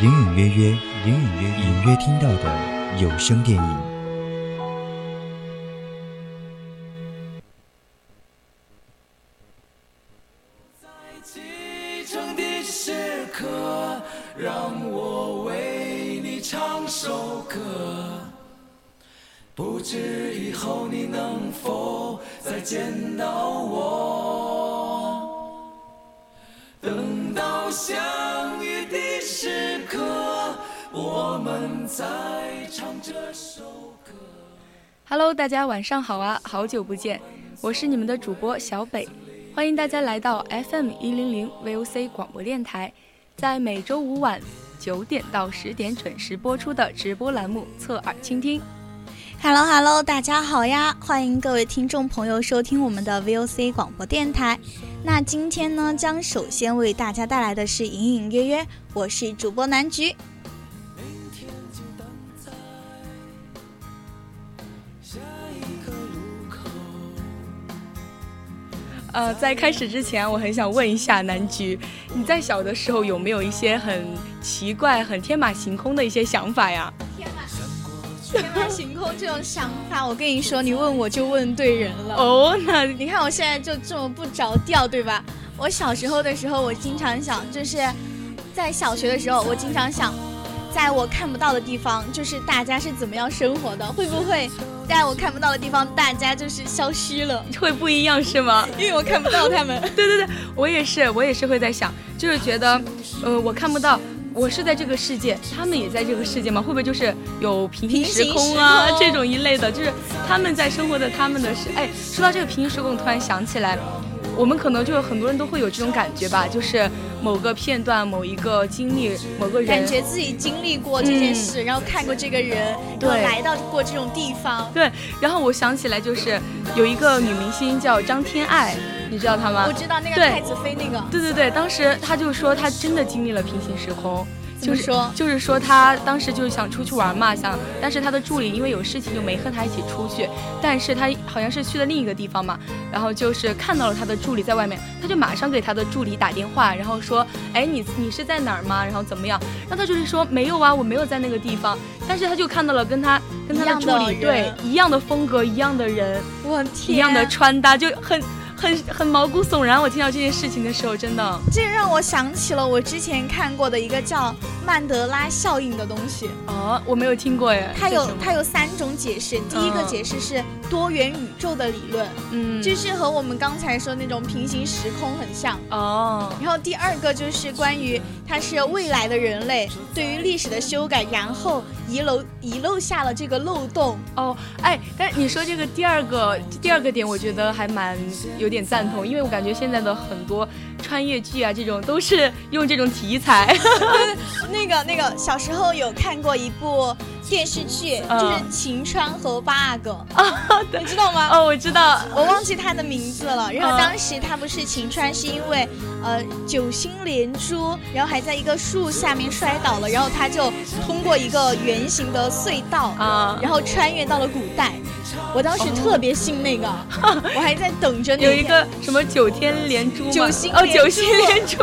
隐隐约约，隐隐约隐约听到的有声电影。上好啊，好久不见，我是你们的主播小北，欢迎大家来到 FM 一零零 VOC 广播电台，在每周五晚九点到十点准时播出的直播栏目《侧耳倾听》。Hello Hello，大家好呀！欢迎各位听众朋友收听我们的 VOC 广播电台。那今天呢，将首先为大家带来的是隐隐约约，我是主播南菊。呃，在开始之前，我很想问一下南菊，你在小的时候有没有一些很奇怪、很天马行空的一些想法呀？天马行空这种想法，我跟你说，你问我就问对人了。哦，那你看我现在就这么不着调，对吧？我小时候的时候，我经常想，就是在小学的时候，我经常想，在我看不到的地方，就是大家是怎么样生活的？会不会 在我看不到的地方，大家就是消失了？会不一样是吗？因为我看不到他们。对对对，我也是，我也是会在想，就是觉得，呃，我看不到。我是在这个世界，他们也在这个世界吗？会不会就是有平行时空啊这种一类的？就是他们在生活的他们的世。哎，说到这个平行时空，突然想起来，我们可能就有很多人都会有这种感觉吧，就是某个片段、某一个经历、某个人，感觉自己经历过这件事，然后看过这个人，对，来到过这种地方。对，然后我想起来，就是有一个女明星叫张天爱。你知道她吗？我知道那个太子妃那个。对对对，当时她就说她真的经历了平行时空，就是说就是说他当时就是想出去玩嘛，想，但是他的助理因为有事情就没和他一起出去，但是他好像是去了另一个地方嘛，然后就是看到了他的助理在外面，他就马上给他的助理打电话，然后说，哎，你你是在哪儿吗？然后怎么样？然后他就是说没有啊，我没有在那个地方，但是他就看到了跟他跟他的助理对一样的风格，一样的人，我天，一样的穿搭就很。很很毛骨悚然，我听到这件事情的时候，真的，这让我想起了我之前看过的一个叫曼德拉效应的东西。哦，我没有听过耶。它有它有三种解释，第一个解释是多元宇宙的理论，嗯，就是和我们刚才说那种平行时空很像。哦。然后第二个就是关于它是未来的人类对于历史的修改，然后遗漏遗漏下了这个漏洞。哦，哎，但你说这个第二个第二个点，我觉得还蛮有。点赞同，因为我感觉现在的很多穿越剧啊，这种都是用这种题材。那个那个，小时候有看过一部电视剧，就是晴川和八阿哥啊，你知道吗？哦，我知道，我忘记他的名字了。然后当时他不是晴川，是因为呃九星连珠，然后还在一个树下面摔倒了，然后他就通过一个圆形的隧道啊，然后穿越到了古代。我当时特别信那个，我还在等着有一个什么九天连珠九星哦，九星连珠。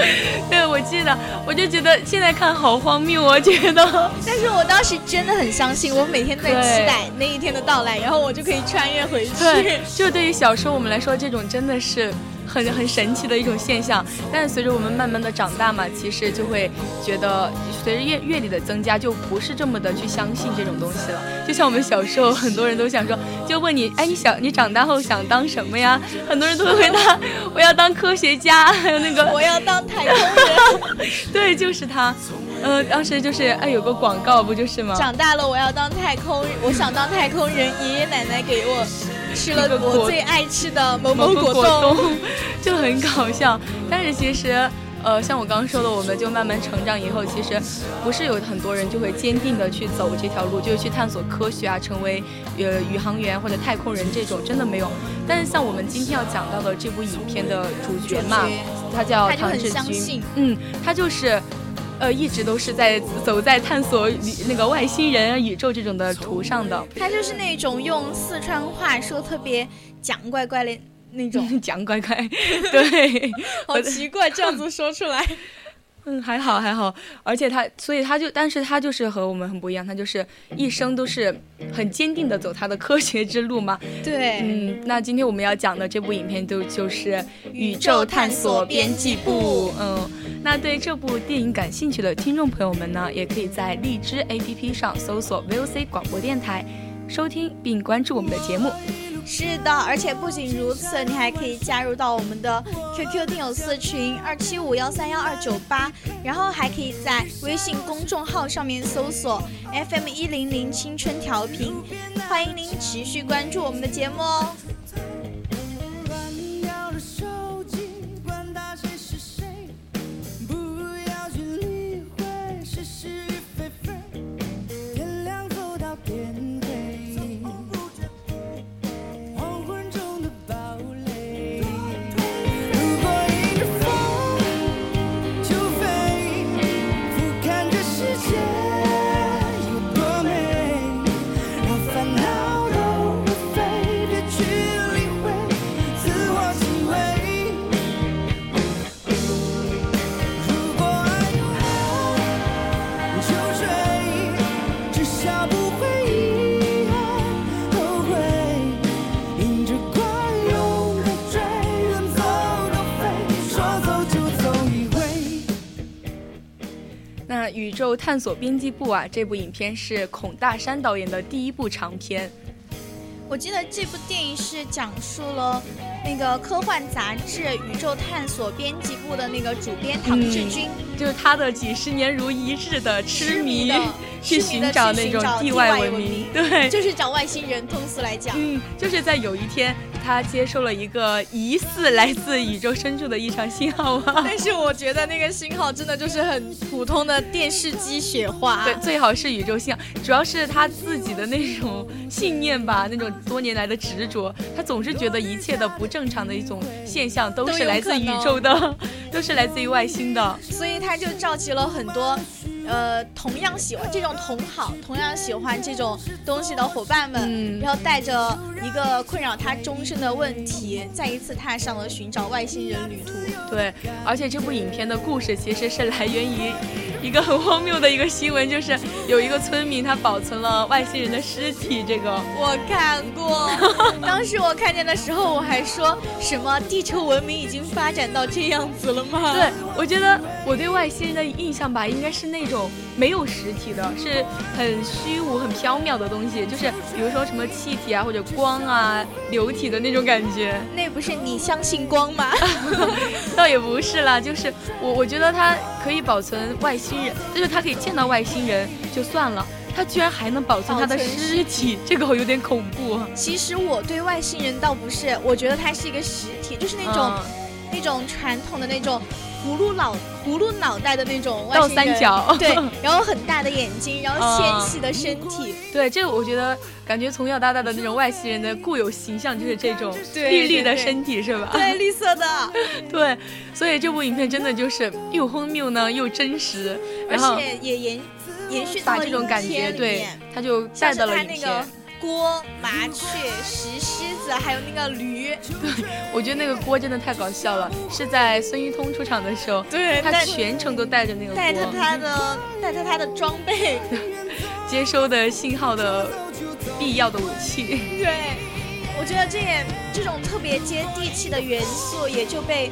对，我记得，我就觉得现在看好荒谬，我觉得。但是我当时真的很相信，我每天在期待那一天的到来，然后我就可以穿越回去。对，就对于小时候我们来说，这种真的是。很很神奇的一种现象。但是随着我们慢慢的长大嘛，其实就会觉得随着阅阅历的增加，就不是这么的去相信这种东西了。就像我们小时候，很多人都想说，就问你，哎，你想你长大后想当什么呀？很多人都会回答，我要当科学家，还有那个我要当太空人。对，就是他。呃，当时就是哎，有个广告不就是吗？长大了我要当太空，我想当太空人。爷爷奶奶给我吃了我最爱吃的某某果冻，就很搞笑。但是其实，呃，像我刚刚说的，我们就慢慢成长以后，其实不是有很多人就会坚定的去走这条路，就是去探索科学啊，成为呃宇航员或者太空人这种，真的没有。但是像我们今天要讲到的这部影片的主角嘛，他叫唐志军，嗯，他就是。呃，一直都是在走在探索那个外星人、宇宙这种的途上的。他就是那种用四川话说特别讲怪怪的那种 讲怪怪，对，好奇怪这样子说出来。嗯，还好还好，而且他，所以他就，但是他就是和我们很不一样，他就是一生都是很坚定的走他的科学之路嘛。对，嗯，那今天我们要讲的这部影片就就是《宇宙探索编辑部》。嗯，那对这部电影感兴趣的听众朋友们呢，也可以在荔枝 APP 上搜索 VOC 广播电台，收听并关注我们的节目。是的，而且不仅如此，你还可以加入到我们的 QQ 听友四群二七五幺三幺二九八，然后还可以在微信公众号上面搜索 FM 一零零青春调频，欢迎您持续关注我们的节目哦。探索编辑部啊，这部影片是孔大山导演的第一部长片。我记得这部电影是讲述了那个科幻杂志《宇宙探索编辑部》的那个主编唐志军，就是他的几十年如一日的痴迷。去寻找那种地外文明，对，就是找外星人。通俗来讲，嗯，就是在有一天，他接受了一个疑似来自宇宙深处的异常信号啊。但是我觉得那个信号真的就是很普通的电视机雪花。对，最好是宇宙信号，主要是他自己的那种信念吧，那种多年来的执着，他总是觉得一切的不正常的一种现象都是来自宇宙的，都是来自于外星的。所以他就召集了很多。呃，同样喜欢这种同好，同样喜欢这种东西的伙伴们，然后带着一个困扰他终身的问题，再一次踏上了寻找外星人旅途。对，而且这部影片的故事其实是来源于一个很荒谬的一个新闻，就是有一个村民他保存了外星人的尸体。这个我看过，当时我看见的时候，我还说什么地球文明已经发展到这样子了吗？对，我觉得我对外星人的印象吧，应该是那种。没有实体的，是很虚无、很缥缈的东西，就是比如说什么气体啊，或者光啊、流体的那种感觉。那不是你相信光吗？倒也不是啦，就是我我觉得它可以保存外星人，就是它可以见到外星人就算了，它居然还能保存它的尸体，这个有点恐怖。其实我对外星人倒不是，我觉得它是一个实体，就是那种那种传统的那种。葫芦脑、葫芦脑袋的那种倒三角，对，然后很大的眼睛，然后纤细的身体，对，这个我觉得感觉从小到大的那种外星人的固有形象就是这种 绿绿的身体，是吧？对，绿色的，对，所以这部影片真的就是又荒谬呢，又真实，而且也延延续把这种感觉，对，他就带到了影片。锅、麻雀、石狮子，还有那个驴。对，我觉得那个锅真的太搞笑了。是在孙一通出场的时候，对他全程都带着那个带着他的带着他的装备，接收的信号的必要的武器。对，我觉得这也这种特别接地气的元素也就被。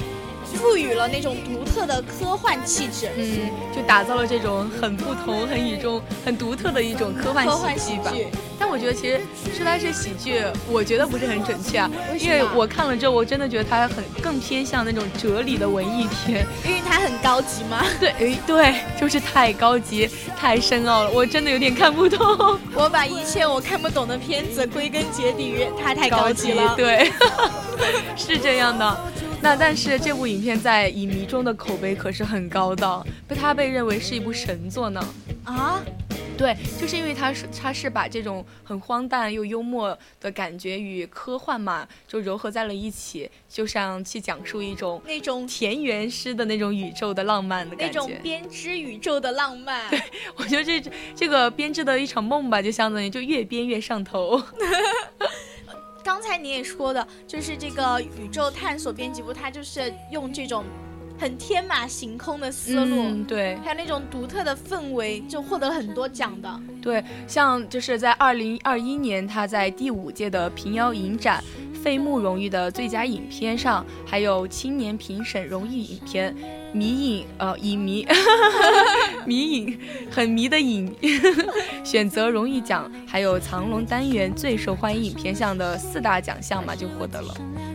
赋予了那种独特的科幻气质，嗯，就打造了这种很不同、很与众、很独特的一种科幻喜剧吧。但我觉得其实说它是喜剧，我觉得不是很准确啊，因为我看了之后，我真的觉得它很更偏向那种哲理的文艺片，因为它很高级吗？对，哎，对，就是太高级、太深奥了，我真的有点看不懂。我把一切我看不懂的片子归根结底于它太高级了，对，是这样的。那但是这部影片在影迷中的口碑可是很高的，被他被认为是一部神作呢。啊，对，就是因为他是他是把这种很荒诞又幽默的感觉与科幻嘛，就糅合在了一起，就像去讲述一种那种田园诗的那种宇宙的浪漫的感觉，那种编织宇宙的浪漫。对，我觉得这这个编织的一场梦吧，就相当于就越编越上头。刚才你也说的，就是这个宇宙探索编辑部，它就是用这种很天马行空的思路，对，还有那种独特的氛围，就获得了很多奖的。对，像就是在二零二一年，他在第五届的平遥影展。费穆荣誉的最佳影片上，还有青年评审荣誉影片，迷影呃影迷，迷影很迷的影 选择荣誉奖，还有藏龙单元最受欢迎影片项的四大奖项嘛，就获得了。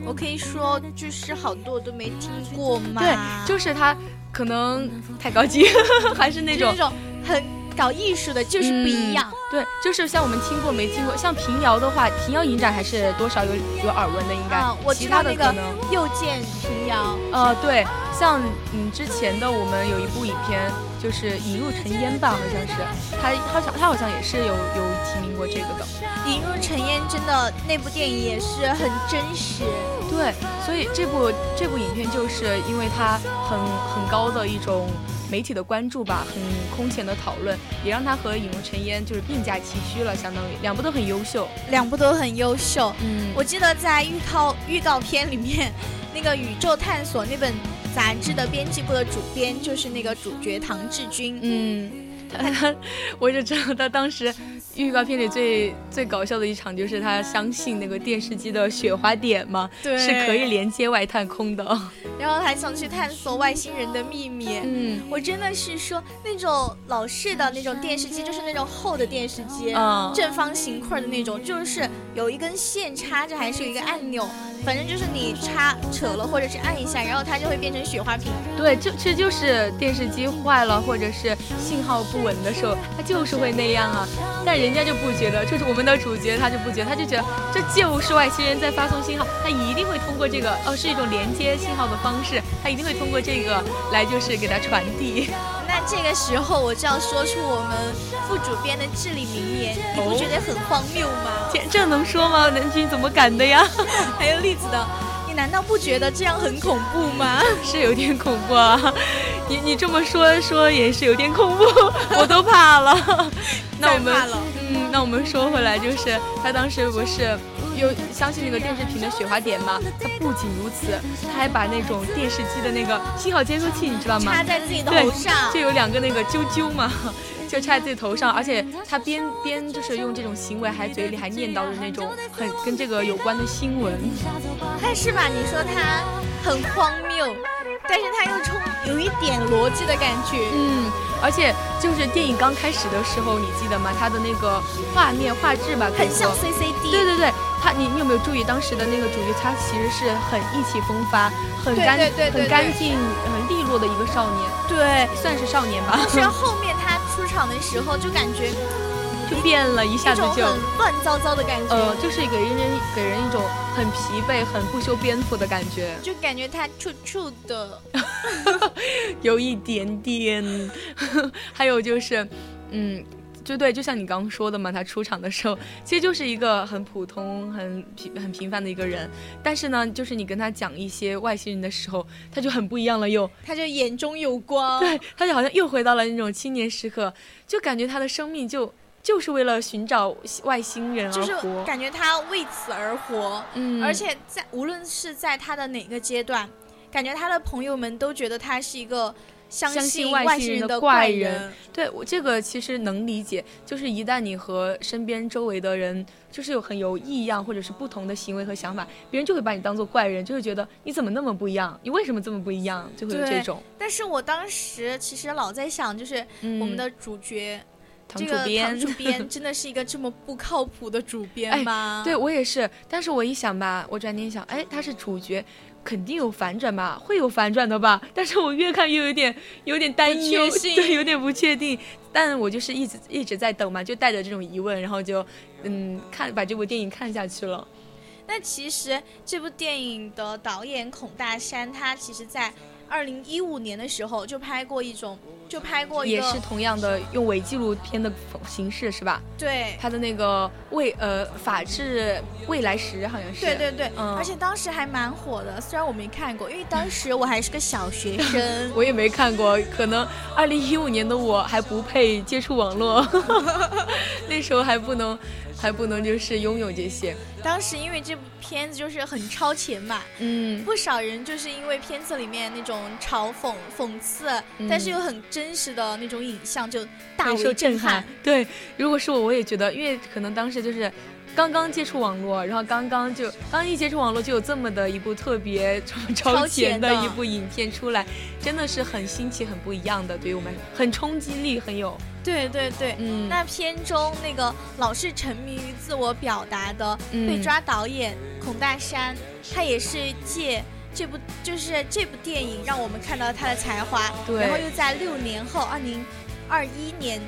我可以说，就是好多我都没听过嘛。对，就是他可能太高级，还是那种那种很。搞艺术的就是不一样，对，就是像我们听过没听过，像平遥的话，平遥影展还是多少有有耳闻的，应该。我知道那个又见平遥。呃，对，像嗯之前的我们有一部影片，就是《引入尘烟》吧，好像是，他好像他好像也是有有提名过这个的。《引入尘烟》真的那部电影也是很真实。对，所以这部这部影片就是因为它很很高的一种。媒体的关注吧，很空前的讨论，也让他和《影入尘烟》就是并驾齐驱了，相当于两部都很优秀，两部都很优秀。嗯，我记得在预告预告片里面，那个《宇宙探索》那本杂志的编辑部的主编就是那个主角唐志军。嗯，他，我就知道他当时。预告片里最最搞笑的一场就是他相信那个电视机的雪花点嘛，对，是可以连接外太空的，然后还想去探索外星人的秘密。嗯，我真的是说那种老式的那种电视机，就是那种厚的电视机，嗯，正方形块的那种，就是有一根线插着，还是有一个按钮。反正就是你插扯了，或者是按一下，然后它就会变成雪花屏。对，就其实就是电视机坏了，或者是信号不稳的时候，它就是会那样啊。但人家就不觉得，就是我们的主角他就不觉得，他就觉得这就是外星人在发送信号，他一定会通过这个，哦，是一种连接信号的方式，他一定会通过这个来就是给它传递。那这个时候我就要说出我们副主编的至理名言，你不觉得很荒谬吗？这这能说吗？南君怎么敢的呀？还有栗子的，你难道不觉得这样很恐怖吗？是有点恐怖啊！你你这么说说也是有点恐怖，我都怕了。那我们嗯，那我们说回来，就是他当时不是。有相信那个电视屏的雪花点吗？它不仅如此，他还把那种电视机的那个信号接收器，你知道吗？插在自己头上，就有两个那个啾啾嘛，就插在自己头上，而且他边边就是用这种行为，还嘴里还念叨着那种很跟这个有关的新闻。但是吧，你说他很荒谬。但是它又充有一点逻辑的感觉，嗯，而且就是电影刚开始的时候，你记得吗？它的那个画面画质吧，很像 CCD。对对对，他你你有没有注意当时的那个主角？他其实是很意气风发、很干、很干净、很利落的一个少年，对，算是少年吧。但是后面他出场的时候，就感觉。就变了一下子就乱糟糟的感觉，呃，就是给人给人一种很疲惫、很不修边幅的感觉，就感觉他处处的 有一点点，还有就是，嗯，就对，就像你刚刚说的嘛，他出场的时候其实就是一个很普通、很平、很平凡的一个人，但是呢，就是你跟他讲一些外星人的时候，他就很不一样了，又他就眼中有光，对，他就好像又回到了那种青年时刻，就感觉他的生命就。就是为了寻找外星人而活，感觉他为此而活。嗯，而且在无论是在他的哪个阶段，感觉他的朋友们都觉得他是一个相信外星人的怪人。对我这个其实能理解，就是一旦你和身边周围的人就是有很有异样或者是不同的行为和想法，别人就会把你当做怪人，就会觉得你怎么那么不一样，你为什么这么不一样，就会有这种。但是我当时其实老在想，就是我们的主角。这个唐主 编真的是一个这么不靠谱的主编吗？对我也是，但是我一想吧，我转念想，哎，他是主角，肯定有反转吧，会有反转的吧？但是我越看越有点有点担忧，对，有点不确定。但我就是一直一直在等嘛，就带着这种疑问，然后就嗯看把这部电影看下去了。那其实这部电影的导演孔大山，他其实在。二零一五年的时候就拍过一种，就拍过也是同样的用伪纪录片的形式是吧？对，他的那个未呃法治未来时好像是。对对对，而且当时还蛮火的，虽然我没看过，因为当时我还是个小学生。我也没看过，可能二零一五年的我还不配接触网络，那时候还不能。还不能就是拥有这些。当时因为这部片子就是很超前嘛，嗯，不少人就是因为片子里面那种嘲讽、讽刺，但是又很真实的那种影像，就大受震撼。对，如果是我，我也觉得，因为可能当时就是。刚刚接触网络，然后刚刚就刚一接触网络就有这么的一部特别超前的一部影片出来，真的是很新奇、很不一样的，对于我们很冲击力很有。对对对，嗯，那片中那个老是沉迷于自我表达的被抓导演孔大山，他也是借这部就是这部电影让我们看到他的才华，对，然后又在六年后二零二一年。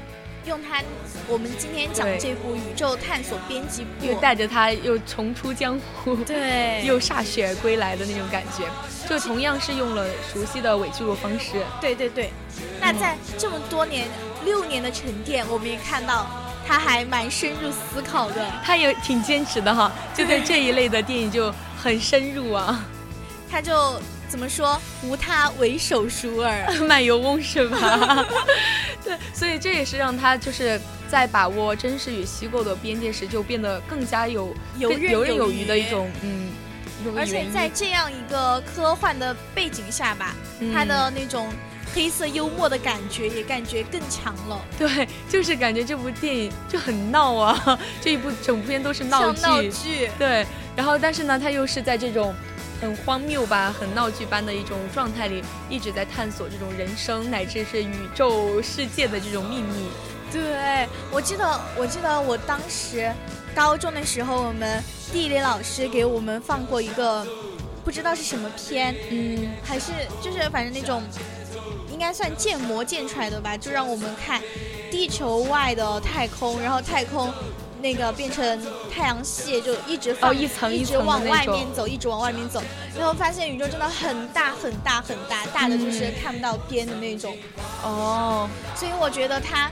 用他，我们今天讲这部《宇宙探索编辑部》，又带着他又重出江湖，对，又歃血归来的那种感觉，就同样是用了熟悉的伪记录方式。对对对，那在这么多年六年的沉淀，我们也看到他还蛮深入思考的，他也挺坚持的哈，就对这一类的电影就很深入啊，他就。怎么说？无他，唯手熟尔，卖油翁是吧？对，所以这也是让他就是在把握真实与虚构的边界时，就变得更加有游刃有余的一种嗯。而且在这样一个科幻的背景下吧，他的那种黑色幽默的感觉也感觉更强了。对，就是感觉这部电影就很闹啊，这一部整部片都是闹剧。对，然后但是呢，他又是在这种。很荒谬吧，很闹剧般的一种状态里，一直在探索这种人生乃至是宇宙世界的这种秘密。对，我记得，我记得我当时高中的时候，我们地理老师给我们放过一个，不知道是什么片，嗯，还是就是反正那种，应该算建模建出来的吧，就让我们看地球外的太空，然后太空。那个变成太阳系，就一直放一层一直往外面走，一直往外面走，然后发现宇宙真的很大很大很大，大的就是看不到边的那种。哦，所以我觉得他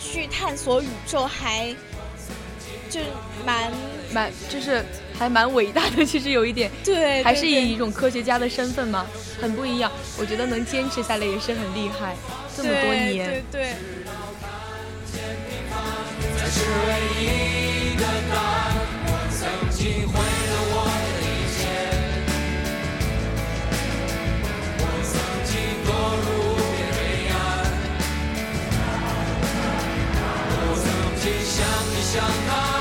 去探索宇宙还就蛮蛮就是还蛮伟大的，其实有一点 对，还是以一种科学家的身份嘛，很不一样。我觉得能坚持下来也是很厉害，这么多年。对对。是唯一的答案。我曾经毁了我的一切，我曾经堕入黑暗，我曾经像你像他。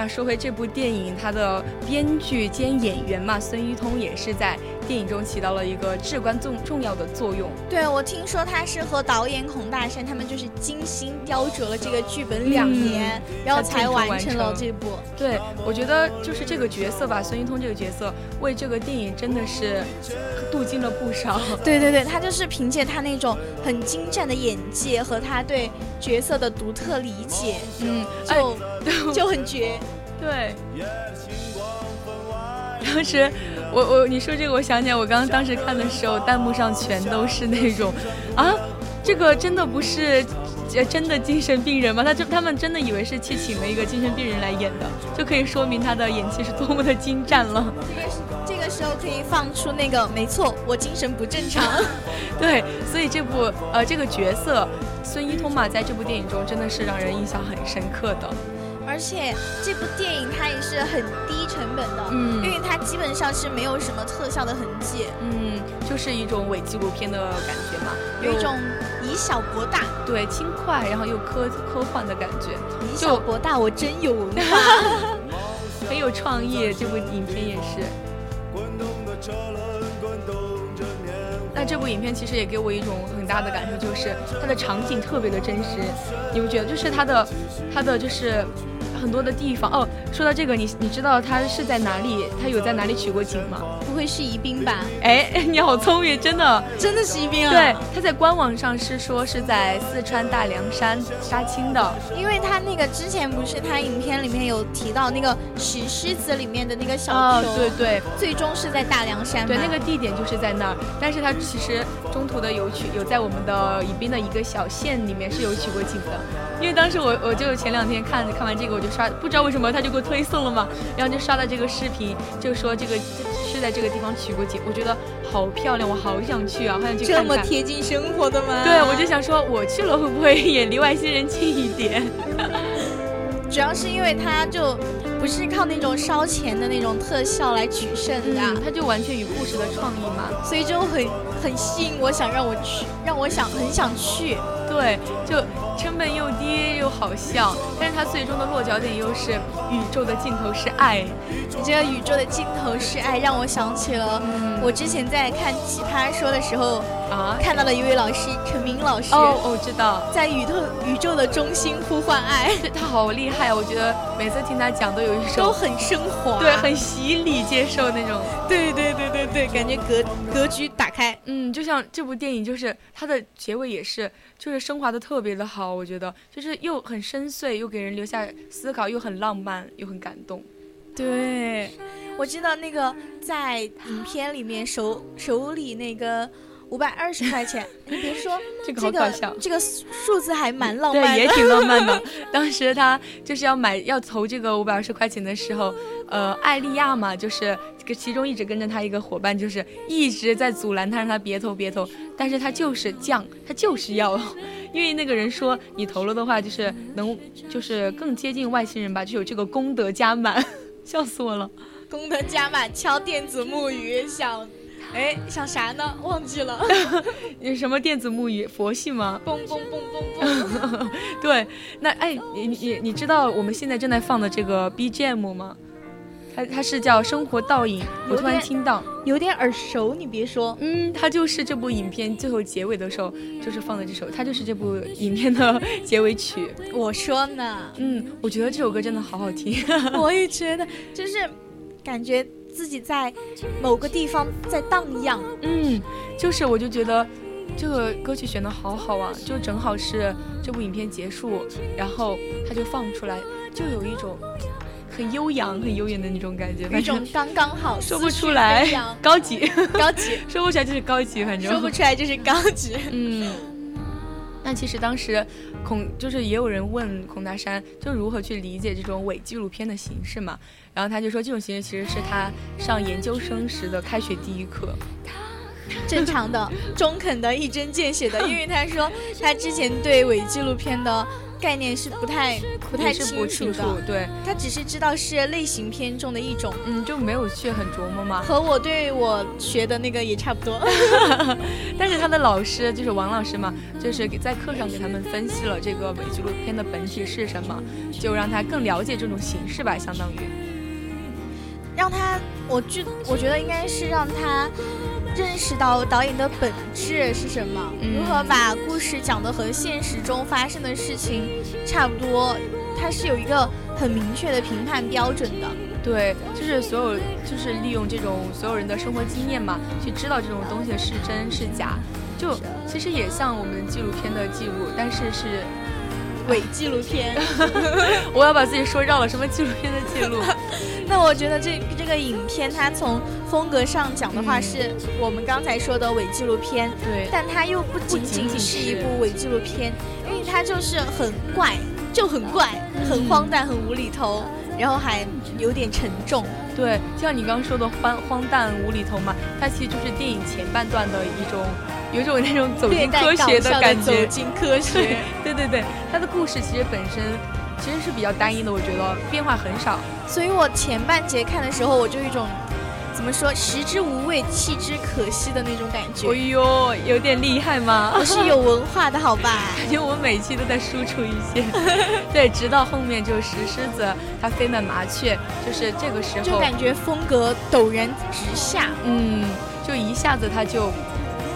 那说回这部电影它的编剧兼演员嘛孙一通也是在电影中起到了一个至关重重要的作用。对，我听说他是和导演孔大山他们就是精心雕琢了这个剧本两年，然后才完成了这部。对，我觉得就是这个角色吧，孙一通这个角色为这个电影真的是镀金了不少。对对对，他就是凭借他那种很精湛的演技和他对角色的独特理解，嗯，就就很绝。对，当时我我你说这个，我想起来，我刚刚当时看的时候，弹幕上全都是那种啊，这个真的不是真的精神病人吗？他就他们真的以为是去请了一个精神病人来演的，就可以说明他的演技是多么的精湛了。这个这个时候可以放出那个，没错，我精神不正常。对，所以这部呃这个角色孙一通嘛，在这部电影中真的是让人印象很深刻的。而且这部电影它也是很低成本的，嗯，因为它基本上是没有什么特效的痕迹，嗯，就是一种伪纪录片的感觉嘛，有一种以小博大，对，轻快，然后又科科幻的感觉，以小博大，我真有文化，很有创意，这部影片也是。那这部影片其实也给我一种很大的感受，就是它的场景特别的真实，你不觉得？就是它的，它的就是。很多的地方哦，说到这个，你你知道他是在哪里？他有在哪里取过景吗？不会是宜宾吧？哎，你好聪明，真的，真的是宜宾啊！对，他在官网上是说是在四川大凉山杀青的，因为他那个之前不是他影片里面有提到那个石狮子里面的那个小球，对对，最终是在大凉山，对，那个地点就是在那儿，但是他其实中途的有取有在我们的宜宾的一个小县里面是有取过景的，因为当时我我就前两天看看完这个我就。刷不知道为什么他就给我推送了嘛，然后就刷到这个视频，就说这个是在这个地方取过景，我觉得好漂亮，我好想去啊，好想去看看。这么贴近生活的吗？对，我就想说我去了会不会也离外星人近一点？主要是因为他就不是靠那种烧钱的那种特效来取胜的，他就完全与故事的创意嘛，所以就很很吸引我，想让我去，让我想很想去。对，就。成本又低又好笑，但是它最终的落脚点又是宇宙的尽头是爱。你这个宇宙的尽头是爱，让我想起了我之前在看《奇葩说》的时候啊，看到了一位老师陈明老师。哦，我知道，在宇宙宇宙的中心呼唤爱，他好厉害！我觉得每次听他讲都有一首都很升华，对，很洗礼接受那种。对对对对对，感觉格格局打开。嗯，就像这部电影，就是它的结尾也是。就是升华的特别的好，我觉得就是又很深邃，又给人留下思考，又很浪漫，又很感动。对，我知道那个在影片里面手手里那个五百二十块钱，你别说这个好搞笑，这个数字还蛮浪漫，对，也挺浪漫的。当时他就是要买要投这个五百二十块钱的时候，呃，艾利亚嘛，就是。其中一直跟着他一个伙伴，就是一直在阻拦他，让他别投别投，但是他就是犟，他就是要，因为那个人说你投了的话，就是能就是更接近外星人吧，就有这个功德加满，笑死我了。功德加满，敲电子木鱼，想，哎，想啥呢？忘记了。你什么电子木鱼？佛系吗？嘣嘣嘣嘣嘣。对，那哎，你你你知道我们现在正在放的这个 BGM 吗？它它是叫生活倒影，我突然听到有点耳熟，你别说，嗯，它就是这部影片最后结尾的时候就是放的这首，它就是这部影片的结尾曲。我说呢，嗯，我觉得这首歌真的好好听，我也觉得，就是感觉自己在某个地方在荡漾，嗯，就是我就觉得这个歌曲选的好好啊，就正好是这部影片结束，然后它就放出来，就有一种。很悠扬、很悠远的那种感觉，那种刚刚好，说不出来，高级，高级，说不出来就是高级，反正说不出来就是高级。嗯，那其实当时孔就是也有人问孔大山，就如何去理解这种伪纪录片的形式嘛？然后他就说，这种形式其实是他上研究生时的开学第一课。正常的、中肯的、一针见血的，因为他说他之前对伪纪录片的概念是不太不太清楚的。对，他只是知道是类型片中的一种，嗯，就没有去很琢磨嘛。和我对我学的那个也差不多。但是他的老师就是王老师嘛，就是给在课上给他们分析了这个伪纪录片的本体是什么，就让他更了解这种形式吧，相当于让他，我觉我觉得应该是让他。认识到导演的本质是什么，如何把故事讲得和现实中发生的事情差不多，它是有一个很明确的评判标准的。对，就是所有，就是利用这种所有人的生活经验嘛，去知道这种东西是真是假。就其实也像我们纪录片的记录，但是是伪纪录片。我要把自己说绕了，什么纪录片的记录？那我觉得这这个影片它从风格上讲的话，是我们刚才说的伪纪录片，对，但它又不仅仅是一部伪纪录片，因为它就是很怪，就很怪，很荒诞，很无厘头，然后还有点沉重。对，就像你刚刚说的荒荒诞无厘头嘛，它其实就是电影前半段的一种，有种那种走进科学的感觉，走进科学。对对对，它的故事其实本身。其实是比较单一的，我觉得变化很少，所以我前半节看的时候，我就一种怎么说食之无味，弃之可惜的那种感觉。哎呦，有点厉害吗？我是有文化的好吧？感觉我每期都在输出一些。对，直到后面就石狮子它飞满麻雀，就是这个时候就感觉风格陡然直下，嗯，就一下子它就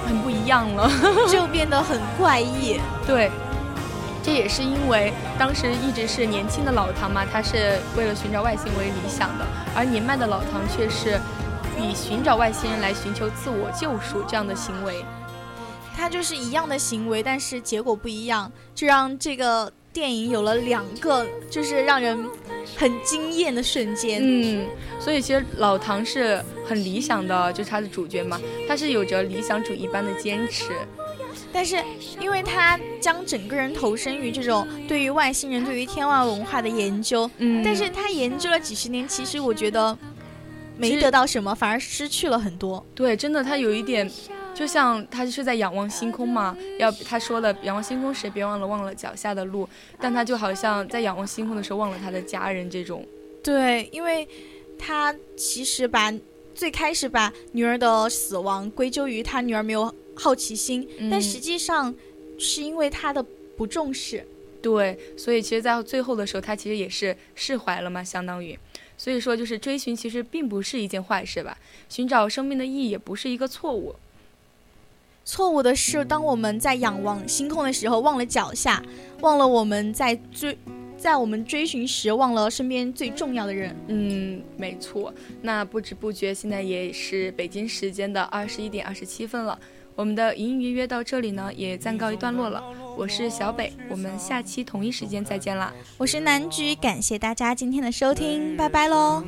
很不一样了，就变得很怪异。对。这也是因为当时一直是年轻的老唐嘛，他是为了寻找外星为理想的，而年迈的老唐却是以寻找外星人来寻求自我救赎这样的行为。他就是一样的行为，但是结果不一样，就让这个电影有了两个就是让人很惊艳的瞬间。嗯，所以其实老唐是很理想的，就是他的主角嘛，他是有着理想主义般的坚持。但是，因为他将整个人投身于这种对于外星人、对于天外文化的研究，嗯，但是他研究了几十年，其实我觉得没得到什么，反而失去了很多。对，真的，他有一点，就像他是在仰望星空嘛，要他说的仰望星空时，别忘了忘了脚下的路，但他就好像在仰望星空的时候忘了他的家人这种。对，因为他其实把最开始把女儿的死亡归咎于他女儿没有。好奇心，但实际上是因为他的不重视，对，所以其实，在最后的时候，他其实也是释怀了嘛，相当于，所以说，就是追寻其实并不是一件坏事吧，寻找生命的意义也不是一个错误。错误的是，当我们在仰望星空的时候，忘了脚下，忘了我们在追，在我们追寻时，忘了身边最重要的人。嗯，没错。那不知不觉，现在也是北京时间的二十一点二十七分了。我们的隐隐约约到这里呢，也暂告一段落了。我是小北，我们下期同一时间再见啦。我是南菊，感谢大家今天的收听，拜拜喽。